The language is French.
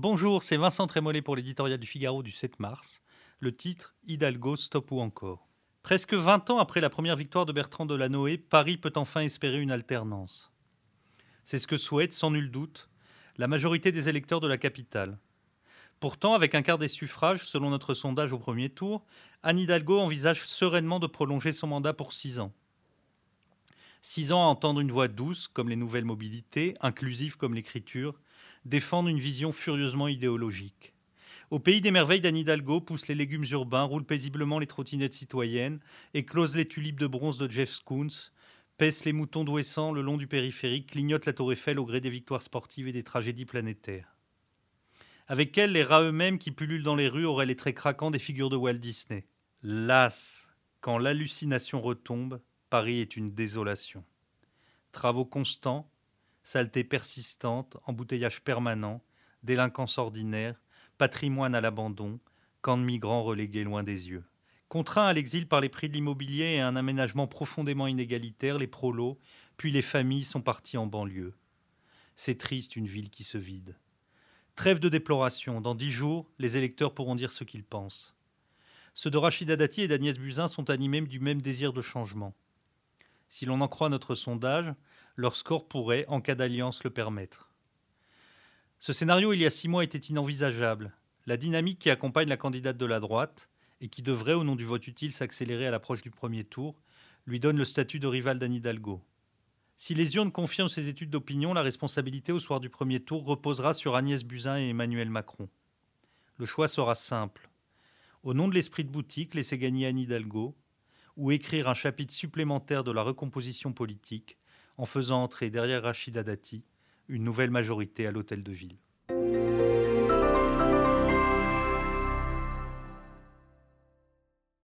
Bonjour, c'est Vincent Trémollet pour l'éditorial du Figaro du 7 mars. Le titre Hidalgo, stop ou encore. Presque 20 ans après la première victoire de Bertrand Delanoë, Paris peut enfin espérer une alternance. C'est ce que souhaite, sans nul doute, la majorité des électeurs de la capitale. Pourtant, avec un quart des suffrages, selon notre sondage au premier tour, Anne Hidalgo envisage sereinement de prolonger son mandat pour six ans. Six ans à entendre une voix douce, comme les nouvelles mobilités, inclusive comme l'écriture, défendre une vision furieusement idéologique. Au pays des merveilles d'Anne Hidalgo poussent les légumes urbains, roulent paisiblement les trottinettes citoyennes, éclosent les tulipes de bronze de Jeff Koons, pèsent les moutons d'Ouessant le long du périphérique, clignotent la tour Eiffel au gré des victoires sportives et des tragédies planétaires. Avec elle, les rats eux-mêmes qui pullulent dans les rues auraient les traits craquants des figures de Walt Disney. Las, quand l'hallucination retombe, Paris est une désolation. Travaux constants, saleté persistante, embouteillage permanent, délinquance ordinaire, patrimoine à l'abandon, camps de migrants relégués loin des yeux. Contraints à l'exil par les prix de l'immobilier et un aménagement profondément inégalitaire, les prolos, puis les familles sont partis en banlieue. C'est triste une ville qui se vide. Trêve de déploration, dans dix jours, les électeurs pourront dire ce qu'ils pensent. Ceux de Rachida Dati et d'Agnès Buzyn sont animés du même désir de changement. Si l'on en croit notre sondage, leur score pourrait, en cas d'alliance, le permettre. Ce scénario, il y a six mois, était inenvisageable. La dynamique qui accompagne la candidate de la droite, et qui devrait, au nom du vote utile, s'accélérer à l'approche du premier tour, lui donne le statut de rival d'Anne Hidalgo. Si les urnes confirment ces études d'opinion, la responsabilité au soir du premier tour reposera sur Agnès Buzyn et Emmanuel Macron. Le choix sera simple. Au nom de l'esprit de boutique, laisser gagner Anne Hidalgo, ou écrire un chapitre supplémentaire de la recomposition politique en faisant entrer derrière Rachida Dati une nouvelle majorité à l'hôtel de ville.